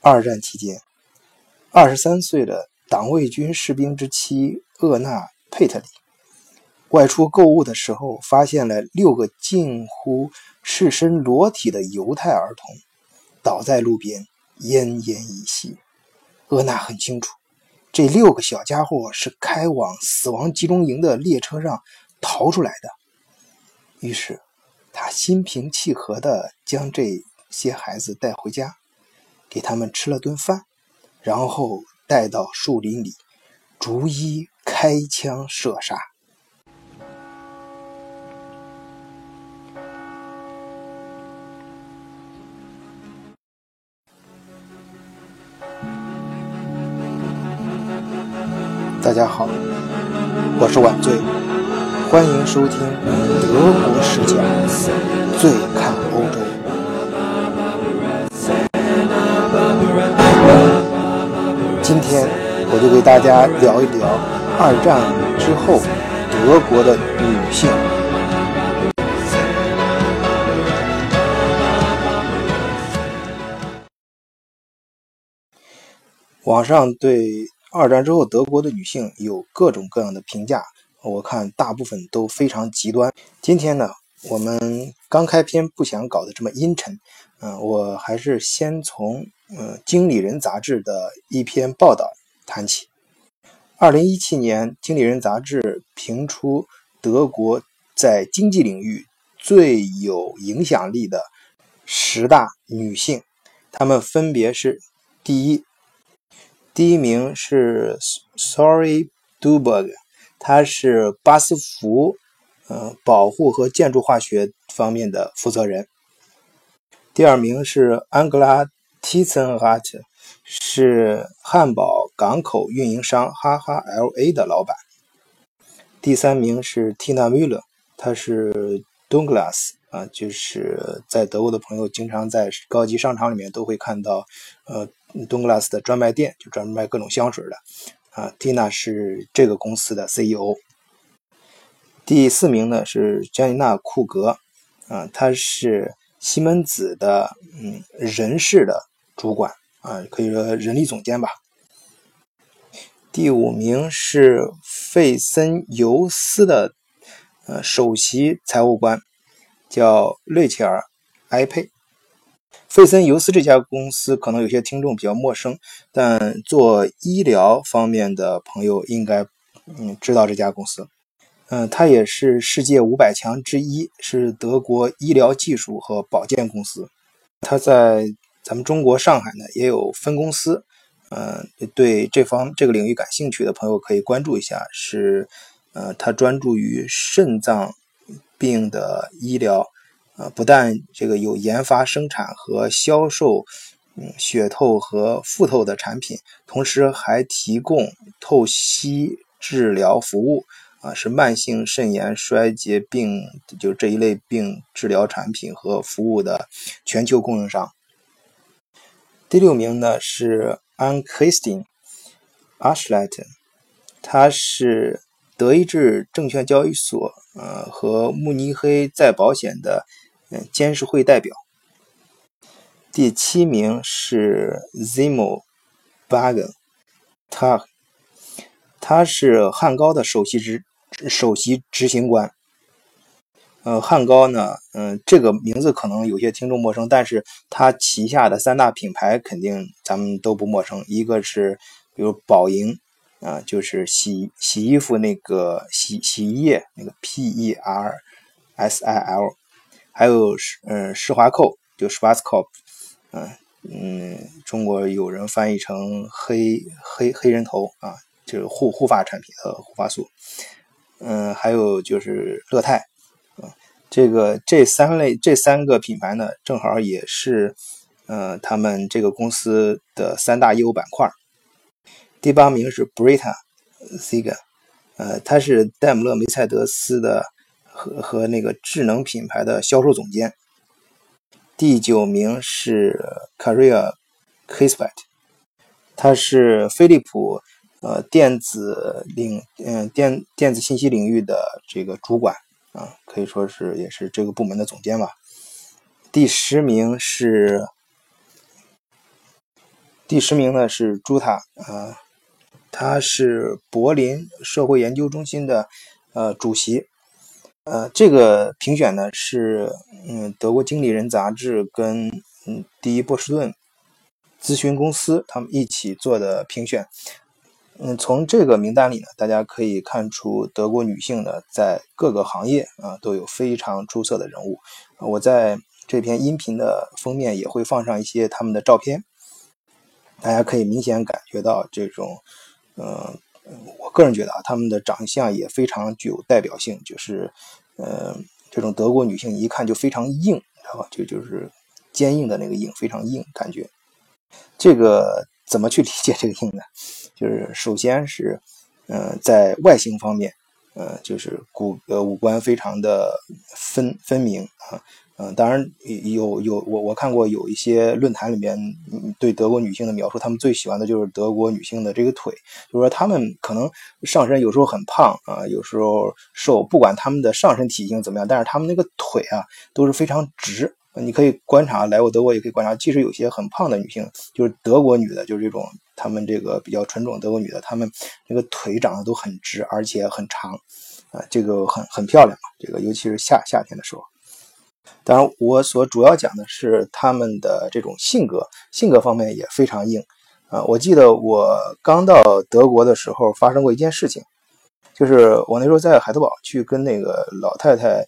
二战期间，二十三岁的党卫军士兵之妻厄纳·佩特里外出购物的时候，发现了六个近乎赤身裸体的犹太儿童倒在路边，奄奄一息。厄纳很清楚，这六个小家伙是开往死亡集中营的列车上逃出来的。于是，他心平气和地将这些孩子带回家。给他们吃了顿饭，然后带到树林里，逐一开枪射杀。大家好，我是晚醉，欢迎收听德国视角，醉看今天我就给大家聊一聊二战之后德国的女性。网上对二战之后德国的女性有各种各样的评价，我看大部分都非常极端。今天呢，我们刚开篇不想搞得这么阴沉，嗯，我还是先从。呃，《经理人》杂志的一篇报道谈起。二零一七年，《经理人》杂志评出德国在经济领域最有影响力的十大女性，她们分别是：第一，第一名是 Sorry Duberg，她是巴斯福呃保护和建筑化学方面的负责人；第二名是安格拉。t i s e n h a t 是汉堡港口运营商哈哈 LA 的老板。第三名是 Tina Müller，她是 Douglas 啊，就是在德国的朋友经常在高级商场里面都会看到，呃，Douglas 的专卖店，就专门卖各种香水的啊。Tina 是这个公司的 CEO。第四名呢是詹妮娜库格啊，她是西门子的嗯人事的。主管啊，可以说人力总监吧。第五名是费森尤斯的呃首席财务官，叫瑞切尔埃佩。费森尤斯这家公司可能有些听众比较陌生，但做医疗方面的朋友应该嗯知道这家公司。嗯，它也是世界五百强之一，是德国医疗技术和保健公司。它在咱们中国上海呢也有分公司，嗯，对这方这个领域感兴趣的朋友可以关注一下。是，呃，它专注于肾脏病的医疗，呃，不但这个有研发、生产和销售，嗯，血透和腹透的产品，同时还提供透析治疗服务，啊，是慢性肾炎衰竭病就这一类病治疗产品和服务的全球供应商。第六名呢是 a n c h r i s t i n a s h l e t 他是德意志证券交易所呃和慕尼黑再保险的嗯监事会代表。第七名是 Zimo Bagen，他他是汉高的首席执首席执行官。呃，汉高呢，嗯，这个名字可能有些听众陌生，但是他旗下的三大品牌肯定咱们都不陌生。一个是比如宝盈，啊，就是洗洗衣服那个洗洗衣液那个 P E R S I L，还有是嗯施华蔻，就 Schwarzkopf，嗯嗯，中国有人翻译成黑黑黑人头啊，就是护护发产品的护发素。嗯，还有就是乐泰。这个这三类这三个品牌呢，正好也是，呃，他们这个公司的三大业务板块。第八名是 Brita Ziga，呃，他是戴姆勒梅赛德斯的和和那个智能品牌的销售总监。第九名是 Career Kisbet，他是飞利浦呃电子领嗯电电子信息领域的这个主管。啊，可以说是也是这个部门的总监吧。第十名是第十名呢是朱塔啊，他是柏林社会研究中心的呃主席。呃，这个评选呢是嗯德国经理人杂志跟嗯第一波士顿咨询公司他们一起做的评选。嗯，从这个名单里呢，大家可以看出德国女性呢在各个行业啊都有非常出色的人物。我在这篇音频的封面也会放上一些他们的照片，大家可以明显感觉到这种，嗯。我个人觉得啊，他们的长相也非常具有代表性，就是，呃，这种德国女性一看就非常硬，知道吧？就就是坚硬的那个硬，非常硬感觉。这个怎么去理解这个硬呢？就是首先是，嗯，在外形方面，呃，就是骨呃五官非常的分分明啊。嗯，当然有有我我看过有一些论坛里面对德国女性的描述，他们最喜欢的就是德国女性的这个腿，就是说他们可能上身有时候很胖啊，有时候瘦，不管他们的上身体型怎么样，但是他们那个腿啊都是非常直。你可以观察来过德国也可以观察，即使有些很胖的女性，就是德国女的，就是这种他们这个比较纯种德国女的，她们那个腿长得都很直，而且很长，啊，这个很很漂亮，这个尤其是夏夏天的时候。当然，我所主要讲的是他们的这种性格，性格方面也非常硬啊。我记得我刚到德国的时候，发生过一件事情，就是我那时候在海德堡去跟那个老太太，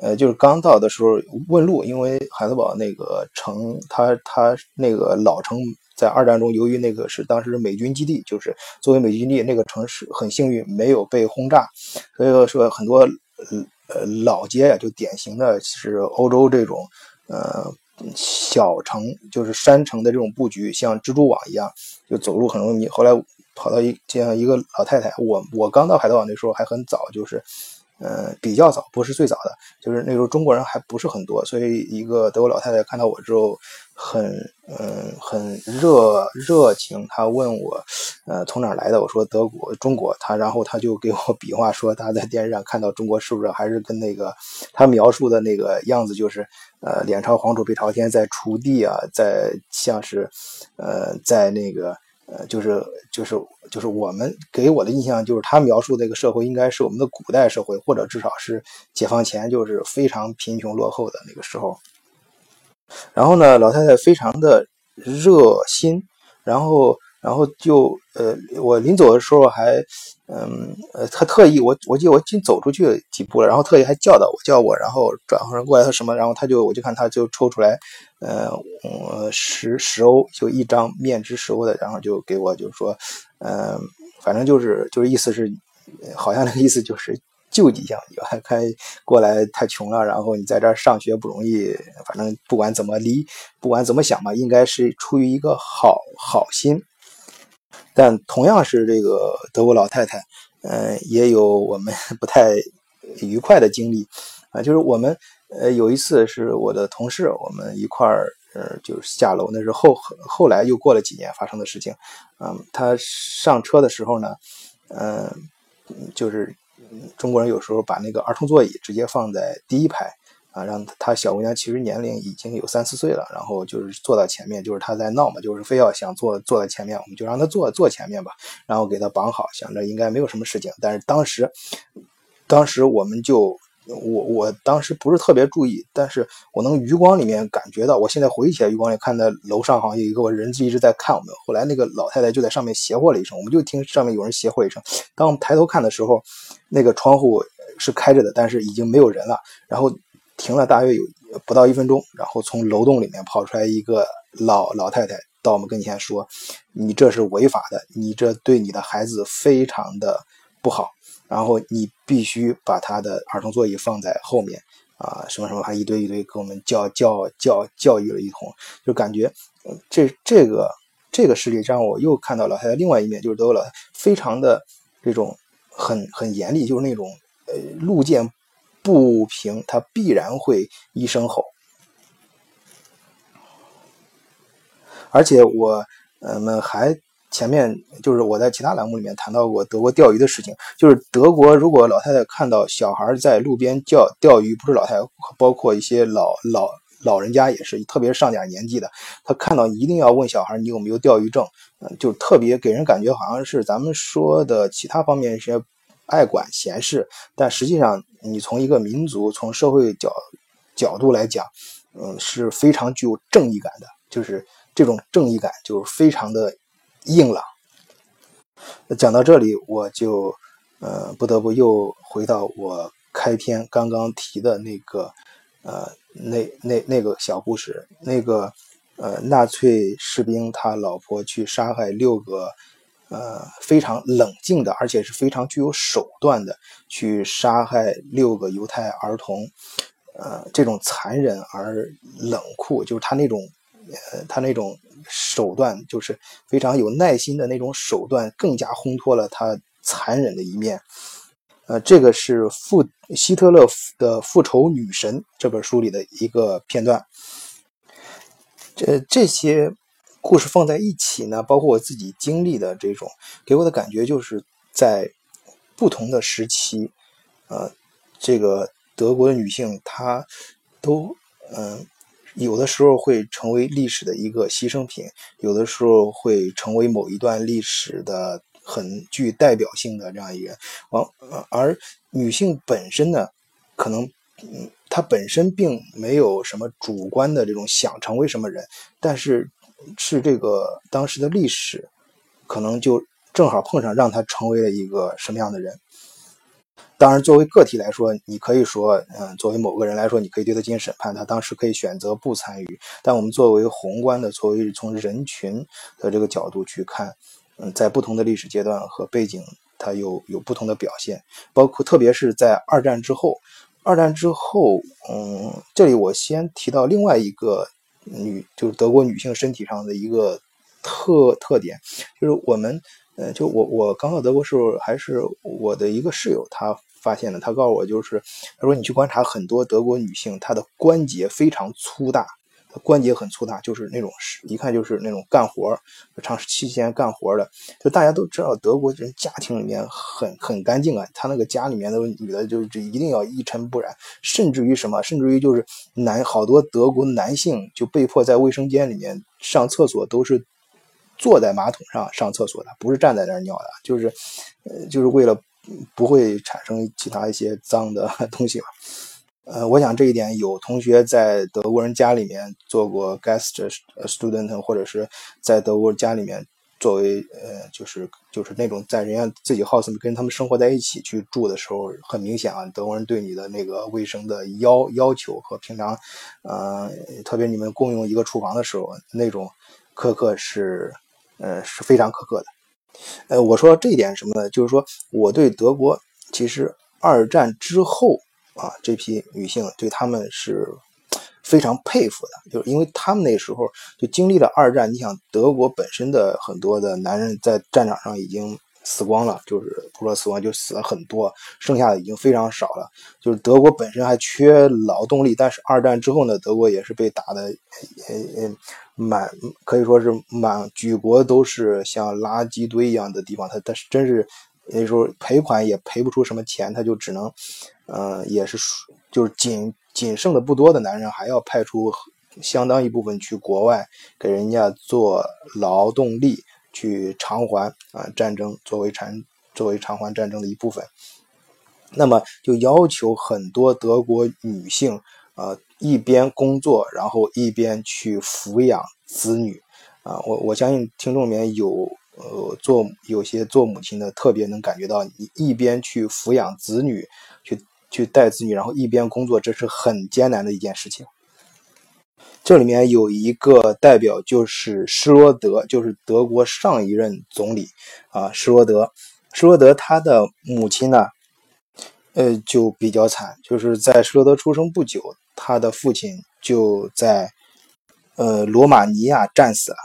呃，就是刚到的时候问路，因为海德堡那个城，它它那个老城在二战中，由于那个是当时美军基地，就是作为美军基地，那个城市很幸运没有被轰炸，所以说很多。呃，老街呀，就典型的是欧洲这种，呃，小城，就是山城的这种布局，像蜘蛛网一样，就走路很容易。后来跑到一这样一个老太太，我我刚到海德堡那时候还很早，就是。呃，比较早，不是最早的，就是那时候中国人还不是很多，所以一个德国老太太看到我之后，很嗯很热热情，她问我，呃从哪来的？我说德国中国，她然后她就给我比划说她在电视上看到中国是不是还是跟那个她描述的那个样子，就是呃脸朝黄土背朝天在锄地啊，在像是呃在那个。呃，就是就是就是我们给我的印象就是他描述这个社会应该是我们的古代社会，或者至少是解放前就是非常贫穷落后的那个时候。然后呢，老太太非常的热心，然后。然后就呃，我临走的时候还，嗯呃，他特意我我记得我仅走出去几步了，然后特意还叫到我叫我，然后转身过来他什么，然后他就我就看他就抽出来，呃，十十欧就一张面值十欧的，然后就给我就说，嗯，反正就是就是意思是，好像那个意思就是救济一下，还看过来太穷了，然后你在这儿上学不容易，反正不管怎么离，不管怎么想吧，应该是出于一个好好心。但同样是这个德国老太太，嗯，也有我们 不太愉快的经历啊。就是我们呃有一次是我的同事，我们一块儿呃就是下楼，那是后后来又过了几年发生的事情。嗯，他上车的时候呢，嗯，就是中国人有时候把那个儿童座椅直接放在第一排。啊，让他小姑娘其实年龄已经有三四岁了，然后就是坐到前面，就是她在闹嘛，就是非要想坐坐在前面，我们就让她坐坐前面吧，然后给她绑好，想着应该没有什么事情。但是当时，当时我们就我我当时不是特别注意，但是我能余光里面感觉到，我现在回忆起来余光里看到楼上好像有一个人一直在看我们。后来那个老太太就在上面邪呼了一声，我们就听上面有人邪呼一声。当我们抬头看的时候，那个窗户是开着的，但是已经没有人了。然后。停了大约有不到一分钟，然后从楼洞里面跑出来一个老老太太，到我们跟前说：“你这是违法的，你这对你的孩子非常的不好。然后你必须把他的儿童座椅放在后面啊，什么什么，还一堆一堆给我们教教教教育了一通，就感觉这这个这个事例让我又看到老太太另外一面，就是德国老太太非常的这种很很严厉，就是那种呃路见。”不平，他必然会一声吼。而且我呃们还前面就是我在其他栏目里面谈到过德国钓鱼的事情，就是德国如果老太太看到小孩在路边钓钓鱼，不是老太太，包括一些老老老人家也是，特别是上点年纪的，他看到一定要问小孩你有没有钓鱼证，就特别给人感觉好像是咱们说的其他方面一些爱管闲事，但实际上你从一个民族从社会角角度来讲，嗯，是非常具有正义感的，就是这种正义感就是非常的硬朗。讲到这里，我就呃不得不又回到我开篇刚刚提的那个呃那那那个小故事，那个呃纳粹士兵他老婆去杀害六个呃非常冷静的，而且是非常具有手段的去杀害六个犹太儿童，呃这种残忍而冷酷，就是他那种呃他那种。手段就是非常有耐心的那种手段，更加烘托了他残忍的一面。呃，这个是复希特勒的《复仇女神》这本书里的一个片段。这这些故事放在一起呢，包括我自己经历的这种，给我的感觉就是在不同的时期，呃，这个德国的女性她都嗯。有的时候会成为历史的一个牺牲品，有的时候会成为某一段历史的很具代表性的这样一个人。往而女性本身呢，可能嗯，她本身并没有什么主观的这种想成为什么人，但是是这个当时的历史，可能就正好碰上让他成为了一个什么样的人。当然，作为个体来说，你可以说，嗯，作为某个人来说，你可以对他进行审判，他当时可以选择不参与。但我们作为宏观的，作为从人群的这个角度去看，嗯，在不同的历史阶段和背景，他有有不同的表现。包括特别是在二战之后，二战之后，嗯，这里我先提到另外一个女，就是德国女性身体上的一个特特点，就是我们。呃，就我我刚到德国时候，还是我的一个室友，他发现了。他告诉我，就是他说你去观察很多德国女性，她的关节非常粗大，关节很粗大，就是那种一看就是那种干活长期间干活的。就大家都知道，德国人家庭里面很很干净啊，他那个家里面的女的就就一定要一尘不染，甚至于什么，甚至于就是男好多德国男性就被迫在卫生间里面上厕所都是。坐在马桶上上厕所的，不是站在那儿尿的，就是，就是为了不会产生其他一些脏的 东西嘛。呃，我想这一点有同学在德国人家里面做过 guest student，或者是在德国家里面作为呃，就是就是那种在人家自己 house 跟他们生活在一起去住的时候，很明显啊，德国人对你的那个卫生的要要求和平常，呃，特别你们共用一个厨房的时候那种苛刻是。呃，是非常苛刻的。呃，我说这一点什么呢？就是说，我对德国其实二战之后啊，这批女性对他们是非常佩服的，就是因为他们那时候就经历了二战。你想，德国本身的很多的男人在战场上已经。死光了，就是不说死亡，就死了很多，剩下的已经非常少了。就是德国本身还缺劳动力，但是二战之后呢，德国也是被打的，呃呃，满可以说是满举国都是像垃圾堆一样的地方。他他是真是那时候赔款也赔不出什么钱，他就只能，呃，也是就是仅仅剩的不多的男人还要派出相当一部分去国外给人家做劳动力。去偿还啊战争作为偿作为偿还战争的一部分，那么就要求很多德国女性啊一边工作，然后一边去抚养子女啊。我我相信听众里面有呃做有些做母亲的特别能感觉到，你一边去抚养子女，去带子女，然后一边工作，这是很艰难的一件事情。这里面有一个代表，就是施罗德，就是德国上一任总理啊。施罗德，施罗德他的母亲呢，呃，就比较惨，就是在施罗德出生不久，他的父亲就在呃罗马尼亚战死了，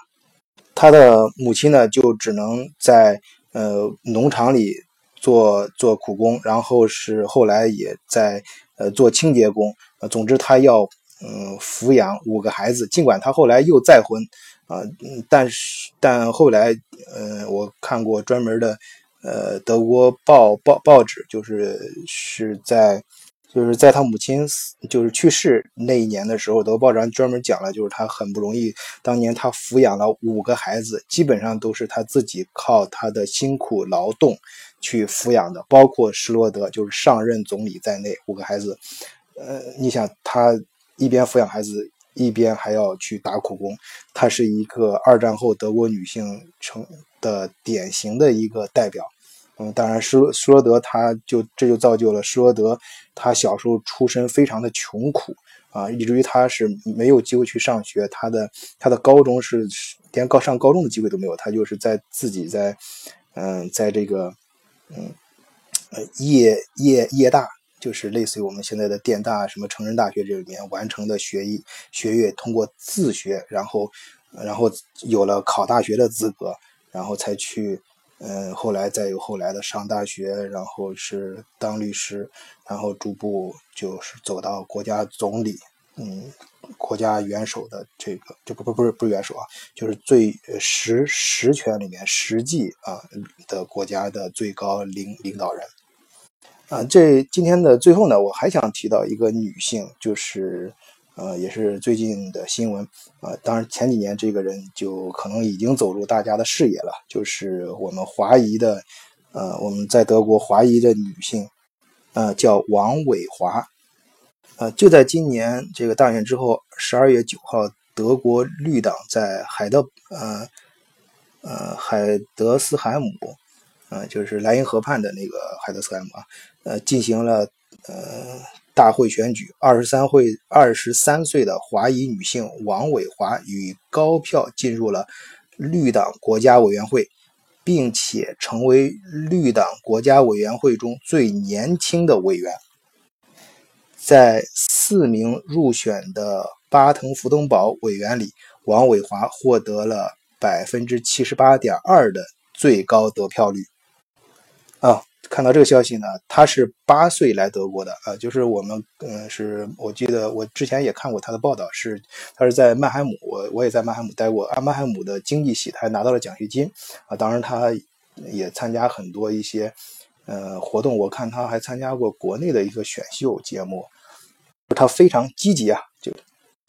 他的母亲呢，就只能在呃农场里做做苦工，然后是后来也在呃做清洁工，呃，总之他要。嗯，抚养五个孩子，尽管他后来又再婚，啊，但是但后来，呃，我看过专门的，呃，德国报报报纸，就是是在就是在他母亲死就是去世那一年的时候，德报上专门讲了，就是他很不容易，当年他抚养了五个孩子，基本上都是他自己靠他的辛苦劳动去抚养的，包括施罗德就是上任总理在内，五个孩子。呃，你想他一边抚养孩子，一边还要去打苦工，她是一个二战后德国女性成的典型的一个代表。嗯，当然，施施罗德他就这就造就了施罗德，他小时候出身非常的穷苦啊，以至于他是没有机会去上学，他的他的高中是连高上高中的机会都没有，他就是在自己在嗯，在这个嗯呃夜夜夜大，就是类似于我们现在的电大什么成人大学这里面完成的学艺学业，通过自学，然后然后有了考大学的资格，然后才去。嗯，后来再有后来的上大学，然后是当律师，然后逐步就是走到国家总理，嗯，国家元首的这个，这不不不是不是元首啊，就是最实实权里面实际啊的国家的最高领领导人。啊，这今天的最后呢，我还想提到一个女性，就是。呃，也是最近的新闻啊。当然，前几年这个人就可能已经走入大家的视野了，就是我们华裔的，呃，我们在德国华裔的女性，呃，叫王伟华。呃，就在今年这个大选之后，十二月九号，德国绿党在海德，呃，呃，海德斯海姆，呃，就是莱茵河畔的那个海德斯海姆啊，呃，进行了，呃。大会选举，二十三会二十三岁的华裔女性王伟华以高票进入了绿党国家委员会，并且成为绿党国家委员会中最年轻的委员。在四名入选的巴滕福登堡委员里，王伟华获得了百分之七十八点二的最高得票率。啊。看到这个消息呢，他是八岁来德国的啊，就是我们嗯，是我记得我之前也看过他的报道，是他是在曼海姆，我我也在曼海姆待过，啊，曼海姆的经济系，他还拿到了奖学金啊，当然他也参加很多一些呃活动，我看他还参加过国内的一个选秀节目，他非常积极啊，就。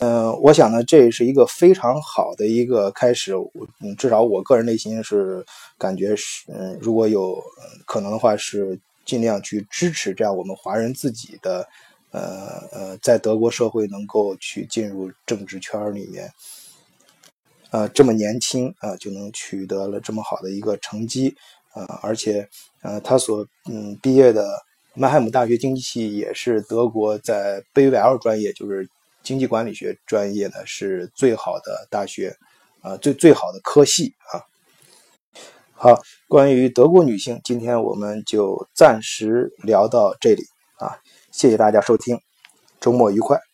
嗯，我想呢，这是一个非常好的一个开始。嗯，至少我个人内心是感觉是，嗯，如果有可能的话，是尽量去支持这样我们华人自己的，呃呃，在德国社会能够去进入政治圈里面，呃，这么年轻啊就能取得了这么好的一个成绩，啊，而且，呃，他所嗯毕业的曼海姆大学经济系也是德国在 BWL 专业，就是。经济管理学专业呢是最好的大学，啊，最最好的科系啊。好，关于德国女性，今天我们就暂时聊到这里啊，谢谢大家收听，周末愉快。